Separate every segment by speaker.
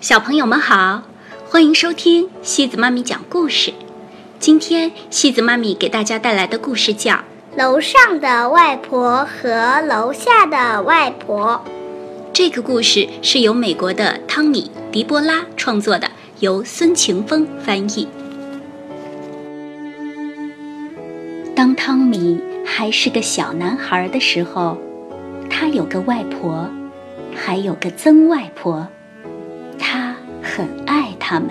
Speaker 1: 小朋友们好，欢迎收听西子妈咪讲故事。今天西子妈咪给大家带来的故事叫《
Speaker 2: 楼上的外婆和楼下的外婆》。
Speaker 1: 这个故事是由美国的汤米·迪波拉创作的，由孙晴峰翻译。当汤米还是个小男孩的时候，他有个外婆，还有个曾外婆。他们。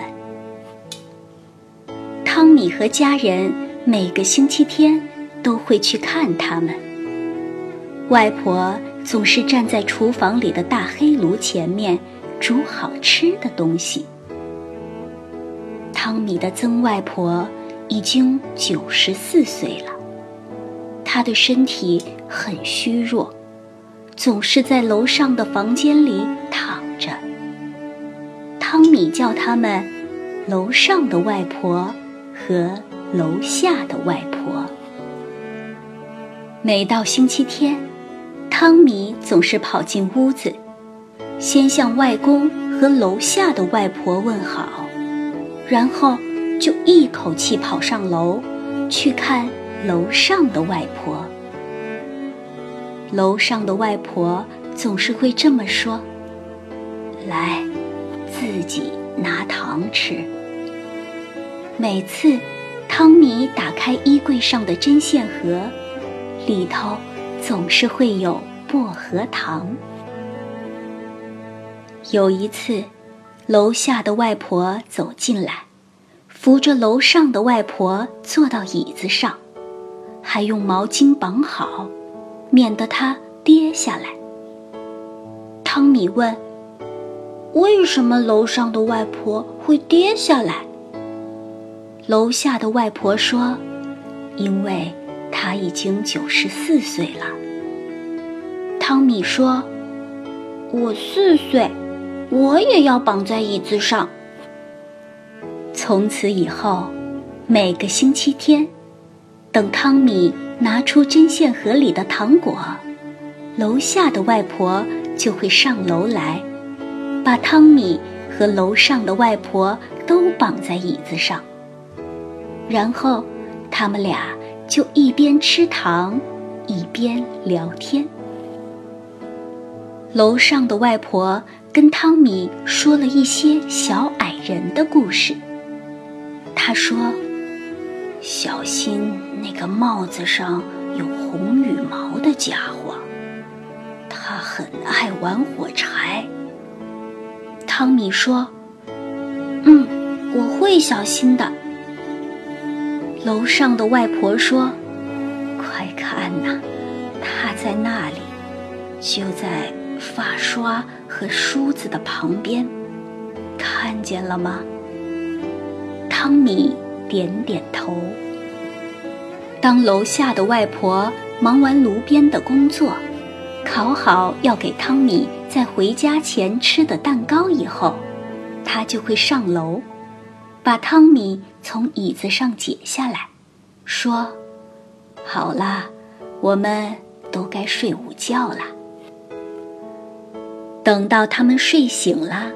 Speaker 1: 汤米和家人每个星期天都会去看他们。外婆总是站在厨房里的大黑炉前面煮好吃的东西。汤米的曾外婆已经九十四岁了，她的身体很虚弱，总是在楼上的房间里。汤米叫他们“楼上的外婆”和“楼下的外婆”。每到星期天，汤米总是跑进屋子，先向外公和楼下的外婆问好，然后就一口气跑上楼去看楼上的外婆。楼上的外婆总是会这么说：“来。”自己拿糖吃。每次，汤米打开衣柜上的针线盒，里头总是会有薄荷糖。有一次，楼下的外婆走进来，扶着楼上的外婆坐到椅子上，还用毛巾绑好，免得她跌下来。汤米问。为什么楼上的外婆会跌下来？楼下的外婆说：“因为她已经九十四岁了。”汤米说：“我四岁，我也要绑在椅子上。”从此以后，每个星期天，等汤米拿出针线盒里的糖果，楼下的外婆就会上楼来。把汤米和楼上的外婆都绑在椅子上，然后他们俩就一边吃糖，一边聊天。楼上的外婆跟汤米说了一些小矮人的故事。她说：“小心那个帽子上有红羽毛的家伙，他很爱玩火柴。”汤米说：“嗯，我会小心的。”楼上的外婆说：“快看呐，他在那里，就在发刷和梳子的旁边，看见了吗？”汤米点点头。当楼下的外婆忙完炉边的工作，烤好要给汤米。在回家前吃的蛋糕以后，他就会上楼，把汤米从椅子上解下来，说：“好啦，我们都该睡午觉了。”等到他们睡醒了，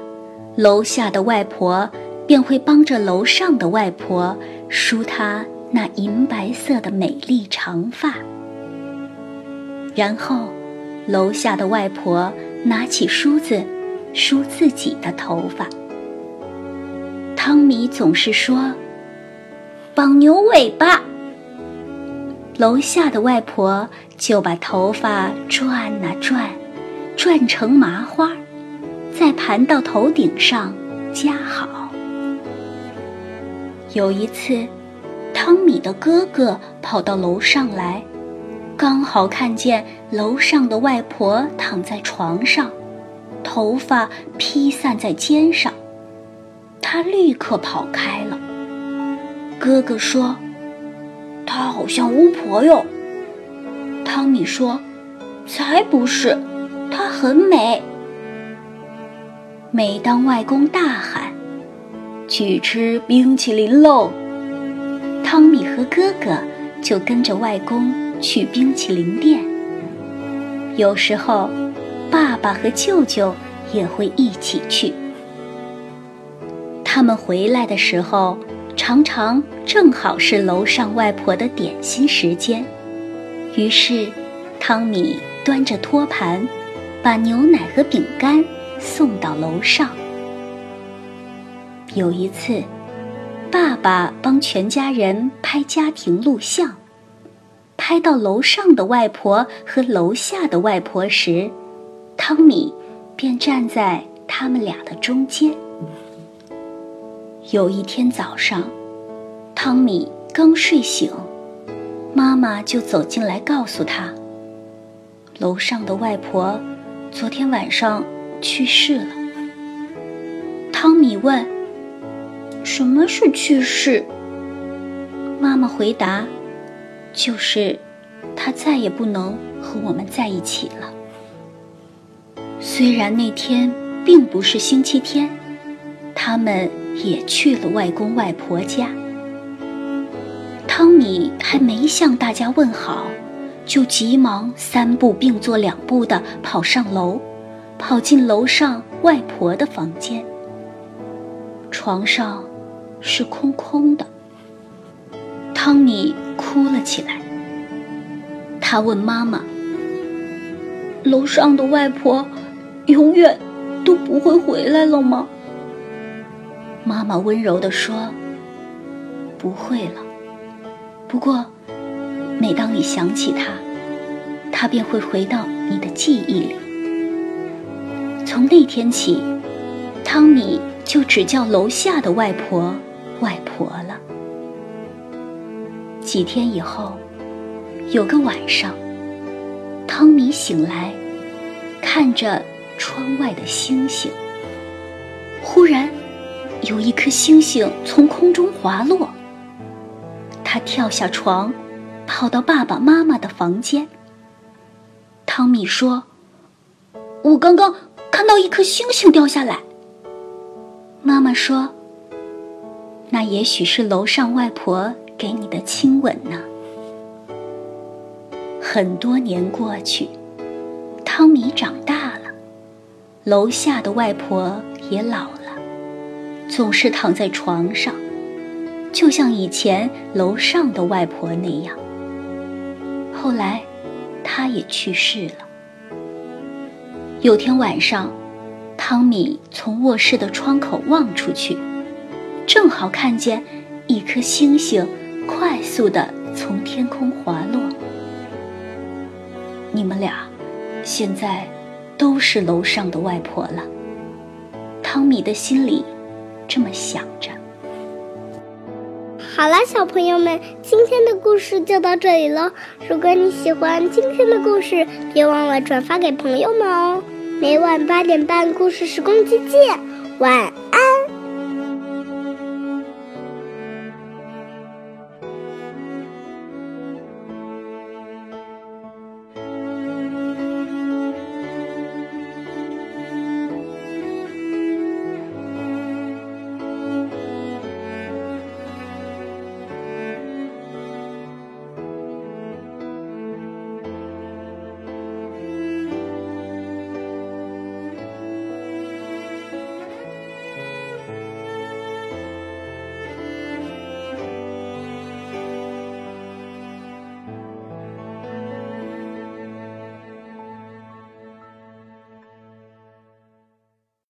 Speaker 1: 楼下的外婆便会帮着楼上的外婆梳她那银白色的美丽长发，然后，楼下的外婆。拿起梳子，梳自己的头发。汤米总是说：“绑牛尾巴。”楼下的外婆就把头发转啊转，转成麻花，再盘到头顶上夹好。有一次，汤米的哥哥跑到楼上来。刚好看见楼上的外婆躺在床上，头发披散在肩上，他立刻跑开了。哥哥说：“她好像巫婆哟。”汤米说：“才不是，她很美。”每当外公大喊：“去吃冰淇淋喽！”汤米和哥哥就跟着外公。去冰淇淋店，有时候爸爸和舅舅也会一起去。他们回来的时候，常常正好是楼上外婆的点心时间。于是，汤米端着托盘，把牛奶和饼干送到楼上。有一次，爸爸帮全家人拍家庭录像，拍到楼上的外婆和楼下的外婆时，汤米便站在他们俩的中间。有一天早上，汤米刚睡醒，妈妈就走进来告诉他：“楼上的外婆昨天晚上去世了。”汤米问：“什么是去世？”妈妈回答：“就是他再也不能和我们在一起了。”虽然那天并不是星期天，他们。也去了外公外婆家。汤米还没向大家问好，就急忙三步并作两步地跑上楼，跑进楼上外婆的房间。床上是空空的。汤米哭了起来。他问妈妈：“楼上的外婆永远都不会回来了吗？”妈妈温柔地说：“不会了。不过，每当你想起他，他便会回到你的记忆里。从那天起，汤米就只叫楼下的外婆‘外婆’了。几天以后，有个晚上，汤米醒来，看着窗外的星星，忽然。”有一颗星星从空中滑落，他跳下床，跑到爸爸妈妈的房间。汤米说：“我刚刚看到一颗星星掉下来。”妈妈说：“那也许是楼上外婆给你的亲吻呢。”很多年过去，汤米长大了，楼下的外婆也老了。总是躺在床上，就像以前楼上的外婆那样。后来，她也去世了。有天晚上，汤米从卧室的窗口望出去，正好看见一颗星星快速的从天空滑落。你们俩，现在都是楼上的外婆了。汤米的心里。这么想着。
Speaker 2: 好了，小朋友们，今天的故事就到这里了。如果你喜欢今天的故事，别忘了转发给朋友们哦。每晚八点半，故事时光机见，晚安。